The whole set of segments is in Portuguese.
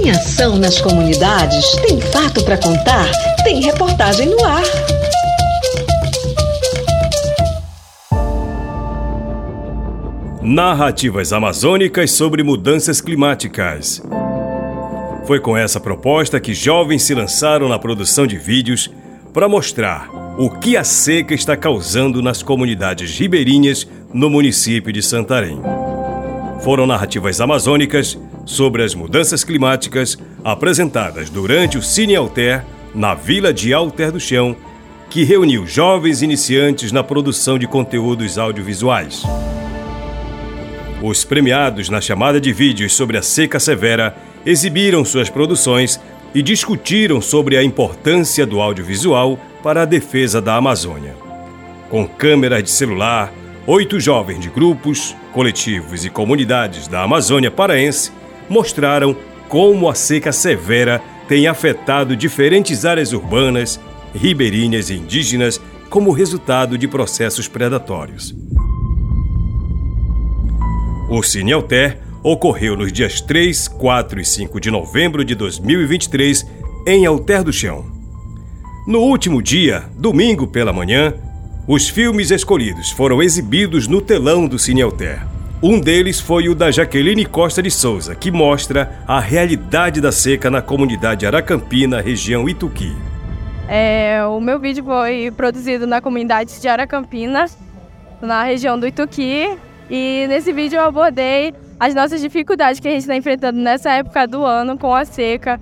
Tem ação nas comunidades? Tem fato para contar? Tem reportagem no ar. Narrativas amazônicas sobre mudanças climáticas. Foi com essa proposta que jovens se lançaram na produção de vídeos para mostrar o que a seca está causando nas comunidades ribeirinhas no município de Santarém. Foram narrativas amazônicas sobre as mudanças climáticas apresentadas durante o Cine Alter na vila de Alter do Chão, que reuniu jovens iniciantes na produção de conteúdos audiovisuais. Os premiados na chamada de vídeos sobre a seca severa exibiram suas produções e discutiram sobre a importância do audiovisual para a defesa da Amazônia. Com câmeras de celular, oito jovens de grupos, coletivos e comunidades da Amazônia paraense mostraram como a seca severa tem afetado diferentes áreas urbanas, ribeirinhas e indígenas como resultado de processos predatórios. O Cine Alter ocorreu nos dias 3, 4 e 5 de novembro de 2023 em Alter do Chão. No último dia, domingo pela manhã, os filmes escolhidos foram exibidos no telão do Cine Alter. Um deles foi o da Jaqueline Costa de Souza, que mostra a realidade da seca na comunidade Aracampina, região Ituqui. É, o meu vídeo foi produzido na comunidade de Aracampina, na região do Ituqui, e nesse vídeo eu abordei as nossas dificuldades que a gente está enfrentando nessa época do ano com a seca,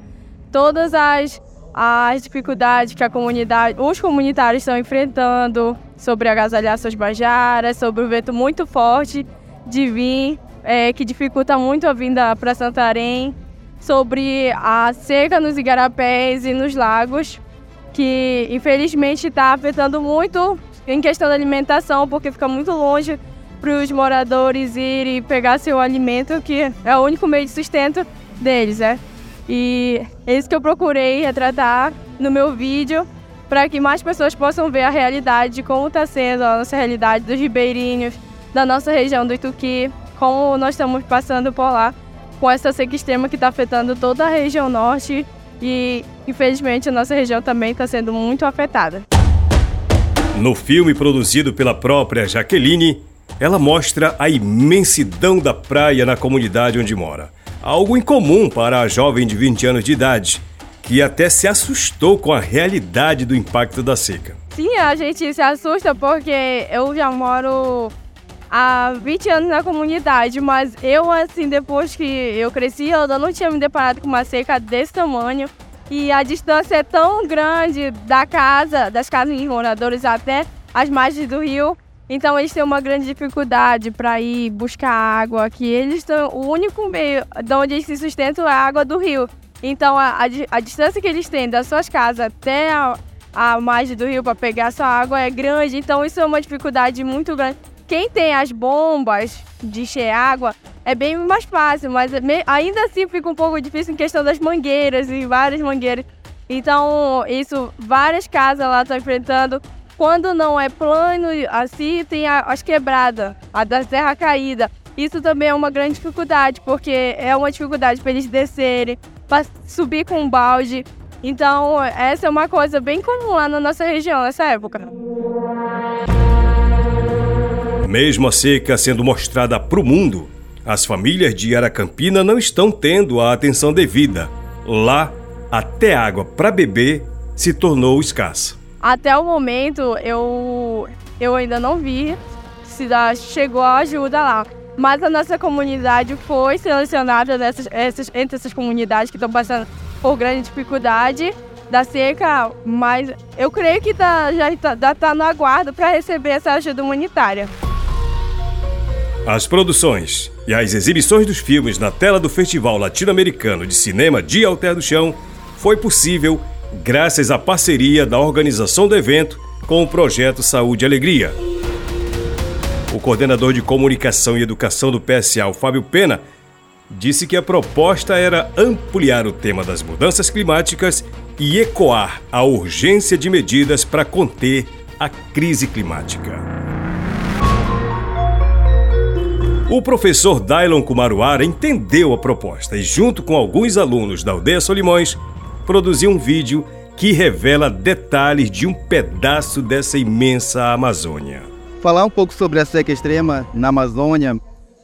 todas as, as dificuldades que a comunidade, os comunitários estão enfrentando sobre agasalhar suas bajaras, sobre o vento muito forte de vir, é, que dificulta muito a vinda para Santarém, sobre a seca nos igarapés e nos lagos, que infelizmente está afetando muito em questão da alimentação, porque fica muito longe para os moradores irem pegar seu alimento, que é o único meio de sustento deles, né? E é isso que eu procurei retratar no meu vídeo, para que mais pessoas possam ver a realidade de como está sendo a nossa realidade dos ribeirinhos, da nossa região do Ituqui, como nós estamos passando por lá com essa seca extrema que está afetando toda a região norte e, infelizmente, a nossa região também está sendo muito afetada. No filme produzido pela própria Jaqueline, ela mostra a imensidão da praia na comunidade onde mora. Algo incomum para a jovem de 20 anos de idade, que até se assustou com a realidade do impacto da seca. Sim, a gente se assusta porque eu já moro há 20 anos na comunidade, mas eu, assim, depois que eu cresci, eu não tinha me deparado com uma seca desse tamanho. E a distância é tão grande da casa, das casas de moradores até as margens do rio, então eles têm uma grande dificuldade para ir buscar água, que eles estão o único meio de onde eles se sustentam é a água do rio. Então a, a, a distância que eles têm das suas casas até a, a margem do rio para pegar sua água é grande, então isso é uma dificuldade muito grande. Quem tem as bombas de encher água é bem mais fácil, mas ainda assim fica um pouco difícil em questão das mangueiras e várias mangueiras. Então, isso várias casas lá estão enfrentando quando não é plano, assim, tem as quebradas, a da terra caída. Isso também é uma grande dificuldade, porque é uma dificuldade para eles descerem, para subir com um balde. Então, essa é uma coisa bem comum lá na nossa região nessa época. Mesmo a seca sendo mostrada para o mundo, as famílias de Aracampina não estão tendo a atenção devida. Lá, até água para beber se tornou escassa. Até o momento eu, eu ainda não vi se chegou a ajuda lá. Mas a nossa comunidade foi selecionada nessas, essas, entre essas comunidades que estão passando por grande dificuldade da seca, mas eu creio que tá, já está tá no aguardo para receber essa ajuda humanitária. As produções e as exibições dos filmes na tela do Festival Latino-Americano de Cinema de Alter do Chão foi possível graças à parceria da organização do evento com o projeto Saúde e Alegria. O coordenador de comunicação e educação do PSA, Fábio Pena, disse que a proposta era ampliar o tema das mudanças climáticas e ecoar a urgência de medidas para conter a crise climática. O professor Dailon Kumaruara entendeu a proposta e, junto com alguns alunos da Aldeia Solimões, produziu um vídeo que revela detalhes de um pedaço dessa imensa Amazônia. Falar um pouco sobre a seca extrema na Amazônia,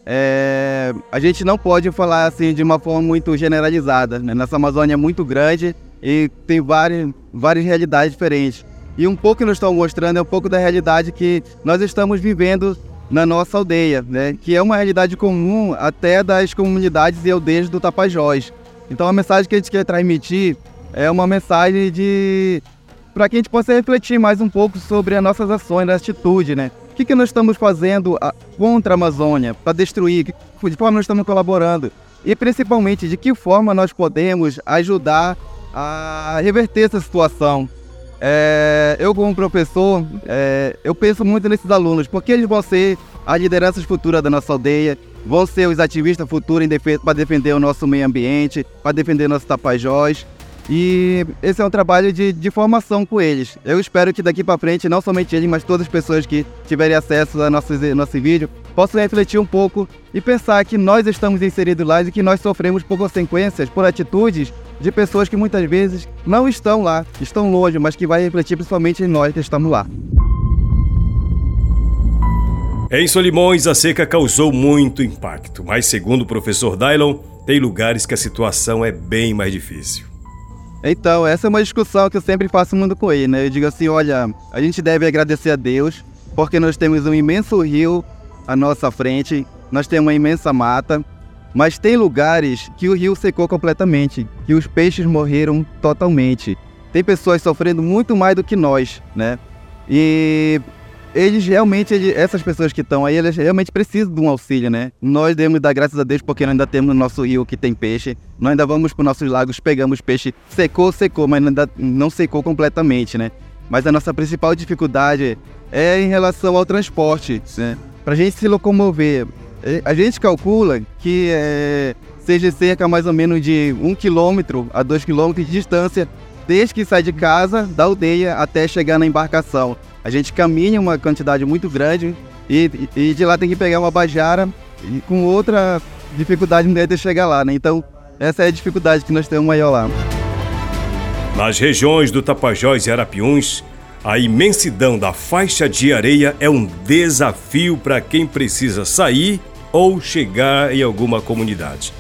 é... a gente não pode falar assim de uma forma muito generalizada. Né? Nossa Amazônia é muito grande e tem várias, várias realidades diferentes. E um pouco que nós estamos mostrando é um pouco da realidade que nós estamos vivendo na nossa aldeia, né? que é uma realidade comum até das comunidades e aldeias do Tapajós. Então a mensagem que a gente quer transmitir é uma mensagem de para que a gente possa refletir mais um pouco sobre as nossas ações, a atitude, né? O que, que nós estamos fazendo contra a Amazônia, para destruir, de forma nós estamos colaborando e principalmente de que forma nós podemos ajudar a reverter essa situação. É, eu, como professor, é, eu penso muito nesses alunos, porque eles vão ser as lideranças futuras da nossa aldeia, vão ser os ativistas futuros para defender o nosso meio ambiente, para defender nossos tapajós. E esse é um trabalho de, de formação com eles. Eu espero que daqui para frente, não somente eles, mas todas as pessoas que tiverem acesso a nosso, nosso vídeo, possam refletir um pouco e pensar que nós estamos inseridos lá e que nós sofremos por consequências, por atitudes de pessoas que muitas vezes não estão lá, estão longe, mas que vai refletir principalmente em nós que estamos lá. Em Solimões, a seca causou muito impacto, mas segundo o professor Dylon, tem lugares que a situação é bem mais difícil. Então, essa é uma discussão que eu sempre faço muito com ele, né? Eu digo assim, olha, a gente deve agradecer a Deus, porque nós temos um imenso rio à nossa frente, nós temos uma imensa mata, mas tem lugares que o rio secou completamente, que os peixes morreram totalmente. Tem pessoas sofrendo muito mais do que nós, né? E eles realmente, essas pessoas que estão aí, eles realmente precisam de um auxílio, né? Nós devemos dar graças a Deus porque nós ainda temos no nosso rio que tem peixe. Nós ainda vamos para os nossos lagos, pegamos peixe. Secou, secou, mas ainda não secou completamente, né? Mas a nossa principal dificuldade é em relação ao transporte, né? Para a gente se locomover, a gente calcula que é, seja cerca mais ou menos de um quilômetro a dois quilômetros de distância desde que sai de casa, da aldeia, até chegar na embarcação. A gente caminha uma quantidade muito grande e, e de lá tem que pegar uma bajara e com outra dificuldade de chegar lá, né? Então, essa é a dificuldade que nós temos maior lá. Nas regiões do Tapajós e Arapiuns, a imensidão da faixa de areia é um desafio para quem precisa sair ou chegar em alguma comunidade.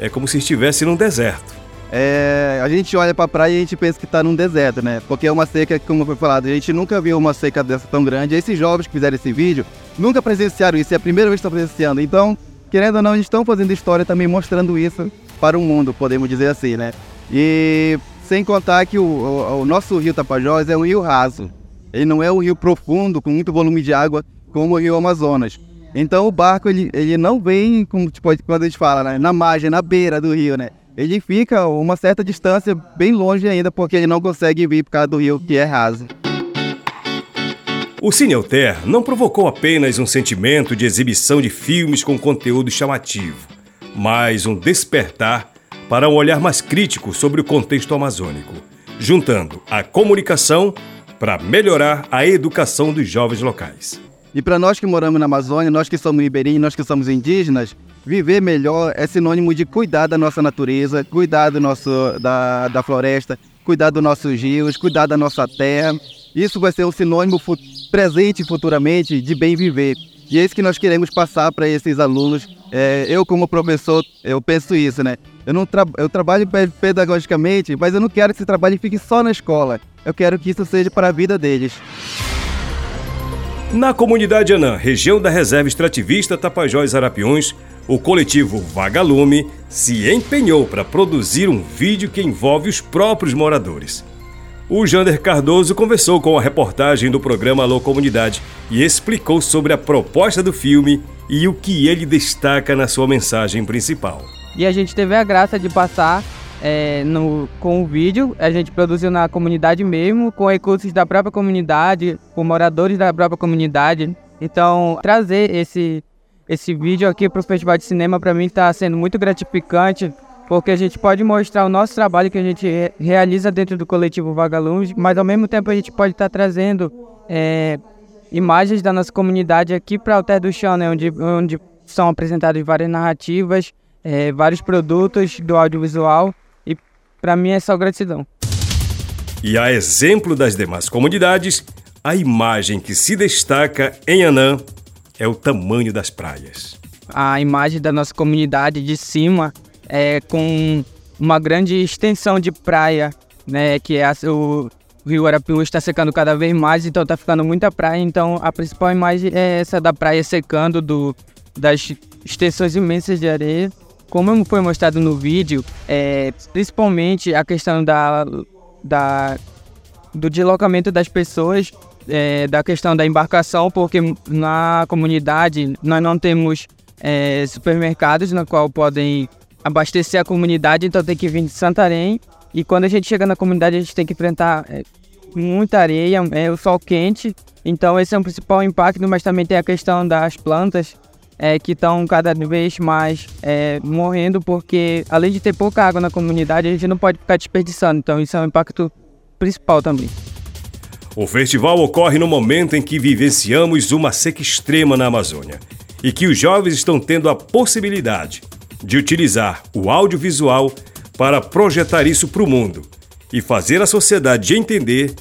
É como se estivesse num deserto. É, a gente olha para a praia e a gente pensa que está num deserto, né? Porque é uma seca, como foi falado, a gente nunca viu uma seca dessa tão grande. Esses jovens que fizeram esse vídeo nunca presenciaram isso, é a primeira vez que estão presenciando. Então, querendo ou não, eles estão fazendo história também mostrando isso para o mundo, podemos dizer assim, né? E sem contar que o, o, o nosso rio Tapajós é um rio raso. Ele não é um rio profundo, com muito volume de água, como o rio Amazonas. Então o barco ele, ele não vem, como tipo, quando a gente fala, né, na margem, na beira do rio, né? Ele fica uma certa distância bem longe ainda, porque ele não consegue vir por causa do rio que é raso. O Cineuter não provocou apenas um sentimento de exibição de filmes com conteúdo chamativo, mas um despertar para um olhar mais crítico sobre o contexto amazônico, juntando a comunicação para melhorar a educação dos jovens locais. E para nós que moramos na Amazônia, nós que somos ribeirinhos, nós que somos indígenas, viver melhor é sinônimo de cuidar da nossa natureza, cuidar do nosso, da, da floresta, cuidar dos nossos rios, cuidar da nossa terra. Isso vai ser um sinônimo presente futuramente de bem viver. E é isso que nós queremos passar para esses alunos. É, eu, como professor, eu penso isso, né? Eu, não tra eu trabalho pedagogicamente, mas eu não quero que esse trabalho fique só na escola. Eu quero que isso seja para a vida deles. Na comunidade Anã, região da reserva extrativista Tapajós Arapiões, o coletivo Vagalume se empenhou para produzir um vídeo que envolve os próprios moradores. O Jander Cardoso conversou com a reportagem do programa Alô Comunidade e explicou sobre a proposta do filme e o que ele destaca na sua mensagem principal. E a gente teve a graça de passar é, no, com o vídeo. A gente produziu na comunidade mesmo, com recursos da própria comunidade, com moradores da própria comunidade. Então, trazer esse, esse vídeo aqui para o Festival de Cinema, para mim, está sendo muito gratificante, porque a gente pode mostrar o nosso trabalho que a gente realiza dentro do coletivo Vagalumes, mas ao mesmo tempo a gente pode estar tá trazendo é, imagens da nossa comunidade aqui para Alter do Chão, né, onde, onde são apresentadas várias narrativas, é, vários produtos do audiovisual e para mim é só gratidão. E a exemplo das demais comunidades, a imagem que se destaca em Anã é o tamanho das praias. A imagem da nossa comunidade de cima é com uma grande extensão de praia, né, que é a, o Rio Arapiuns está secando cada vez mais, então está ficando muita praia. Então a principal imagem é essa da praia secando, do, das extensões imensas de areia. Como foi mostrado no vídeo, é, principalmente a questão da, da, do deslocamento das pessoas, é, da questão da embarcação, porque na comunidade nós não temos é, supermercados na qual podem abastecer a comunidade, então tem que vir de Santarém. E quando a gente chega na comunidade, a gente tem que enfrentar é, muita areia, é, o sol quente. Então esse é o principal impacto, mas também tem a questão das plantas é, que estão cada vez mais é, morrendo, porque além de ter pouca água na comunidade, a gente não pode ficar desperdiçando. Então isso é um impacto principal também. O festival ocorre no momento em que vivenciamos uma seca extrema na Amazônia e que os jovens estão tendo a possibilidade de utilizar o audiovisual para projetar isso para o mundo e fazer a sociedade entender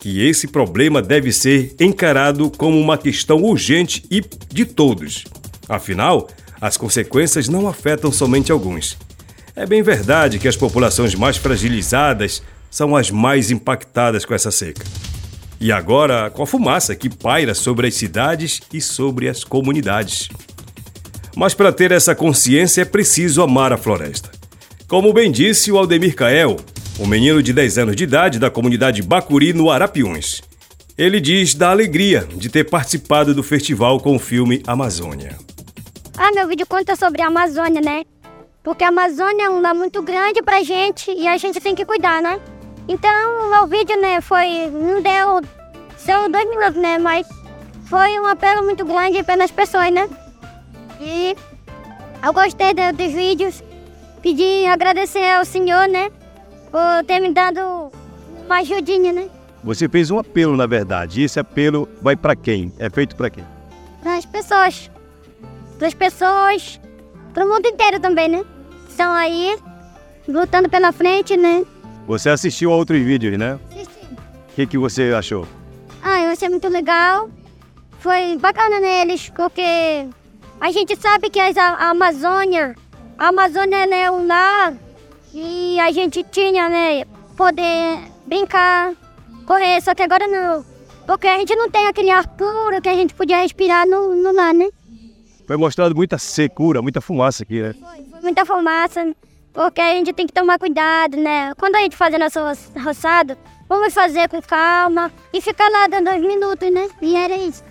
que esse problema deve ser encarado como uma questão urgente e de todos. Afinal, as consequências não afetam somente alguns. É bem verdade que as populações mais fragilizadas são as mais impactadas com essa seca. E agora com a fumaça que paira sobre as cidades e sobre as comunidades. Mas para ter essa consciência é preciso amar a floresta. Como bem disse o Aldemir Cael, um menino de 10 anos de idade da comunidade Bacuri, no Arapiuns. Ele diz da alegria de ter participado do festival com o filme Amazônia. Ah, meu vídeo conta sobre a Amazônia, né? Porque a Amazônia é um lugar muito grande pra gente e a gente tem que cuidar, né? Então, o vídeo, né, foi. Não deu. São dois minutos, né? Mas foi um apelo muito grande pelas pessoas, né? E eu gostei dos vídeos. Pedi agradecer ao senhor, né? por ter me dado uma ajudinha, né? Você fez um apelo, na verdade. E esse apelo vai para quem? É feito para quem? Para as pessoas. Para as pessoas. Para o mundo inteiro também, né? Estão aí lutando pela frente, né? Você assistiu a outros vídeos, né? Assisti. O que, que você achou? Ah, eu achei muito legal. Foi bacana neles, porque a gente sabe que a Amazônia, a Amazônia é um lar e a gente tinha, né, poder brincar, correr, só que agora não. Porque a gente não tem aquele ar puro que a gente podia respirar no, no lá, né? Foi mostrado muita secura, muita fumaça aqui, né? Foi, foi muita fumaça, porque a gente tem que tomar cuidado, né? Quando a gente fazer nosso roçado, vamos fazer com calma e ficar lá dando dois minutos, né? E era isso.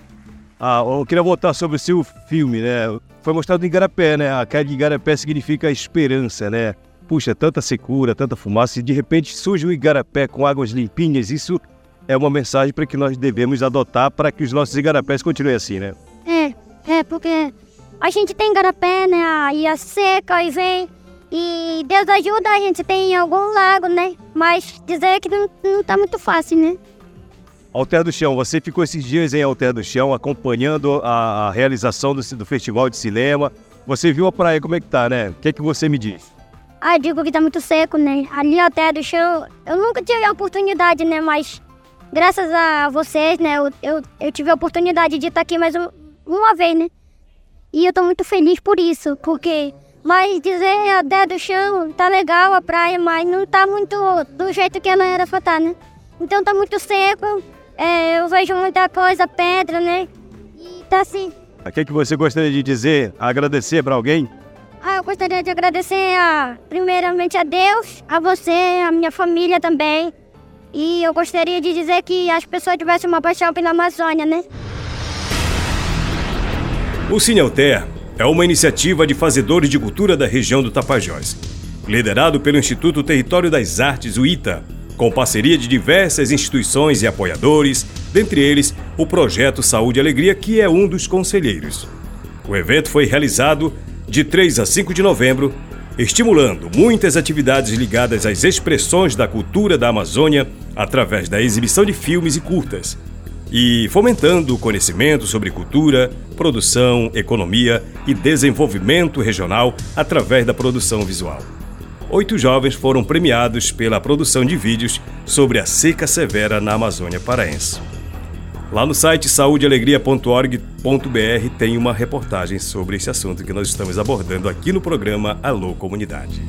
Ah, eu queria voltar sobre o seu filme, né? Foi mostrado em Igarapé, né? A queda de Igarapé significa esperança, né? puxa, tanta secura, tanta fumaça, e de repente surge um igarapé com águas limpinhas, isso é uma mensagem para que nós devemos adotar para que os nossos igarapés continuem assim, né? É, é, porque a gente tem igarapé, né, e a seca, e vem, e Deus ajuda a gente tem algum lago, né, mas dizer que não, não tá muito fácil, né? Alter do Chão, você ficou esses dias em Alter do Chão acompanhando a, a realização do, do, Festival de Cinema. Você viu a praia, como é que tá, né? O que é que você me diz? Ah, digo que tá muito seco, né? Ali até do chão, eu nunca tive a oportunidade, né? Mas graças a vocês, né? Eu, eu, eu tive a oportunidade de estar aqui mais uma vez, né? E eu tô muito feliz por isso, porque... Mas dizer até do chão, tá legal a praia, mas não tá muito do jeito que ela era pra estar, né? Então tá muito seco, é, eu vejo muita coisa, pedra, né? E tá assim. O que, é que você gostaria de dizer, agradecer para alguém? Ah, eu gostaria de agradecer a, primeiramente a Deus, a você, a minha família também. E eu gostaria de dizer que as pessoas tivessem uma paixão pela Amazônia, né? O Cinelter é uma iniciativa de fazedores de cultura da região do Tapajós, liderado pelo Instituto Território das Artes, o ITA, com parceria de diversas instituições e apoiadores, dentre eles o Projeto Saúde e Alegria, que é um dos conselheiros. O evento foi realizado de 3 a 5 de novembro, estimulando muitas atividades ligadas às expressões da cultura da Amazônia através da exibição de filmes e curtas. E fomentando o conhecimento sobre cultura, produção, economia e desenvolvimento regional através da produção visual. Oito jovens foram premiados pela produção de vídeos sobre a seca severa na Amazônia Paraense. Lá no site saudealegria.org.br tem uma reportagem sobre esse assunto que nós estamos abordando aqui no programa Alô Comunidade.